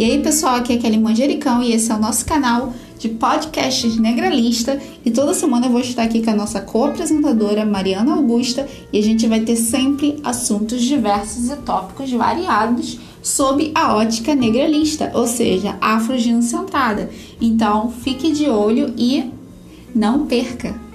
E aí, pessoal, aqui é Kelly Manjericão e esse é o nosso canal de podcasts Negralista. E toda semana eu vou estar aqui com a nossa co-apresentadora Mariana Augusta e a gente vai ter sempre assuntos diversos e tópicos variados sob a ótica negralista, ou seja, afroginocentrada. Então, fique de olho e não perca!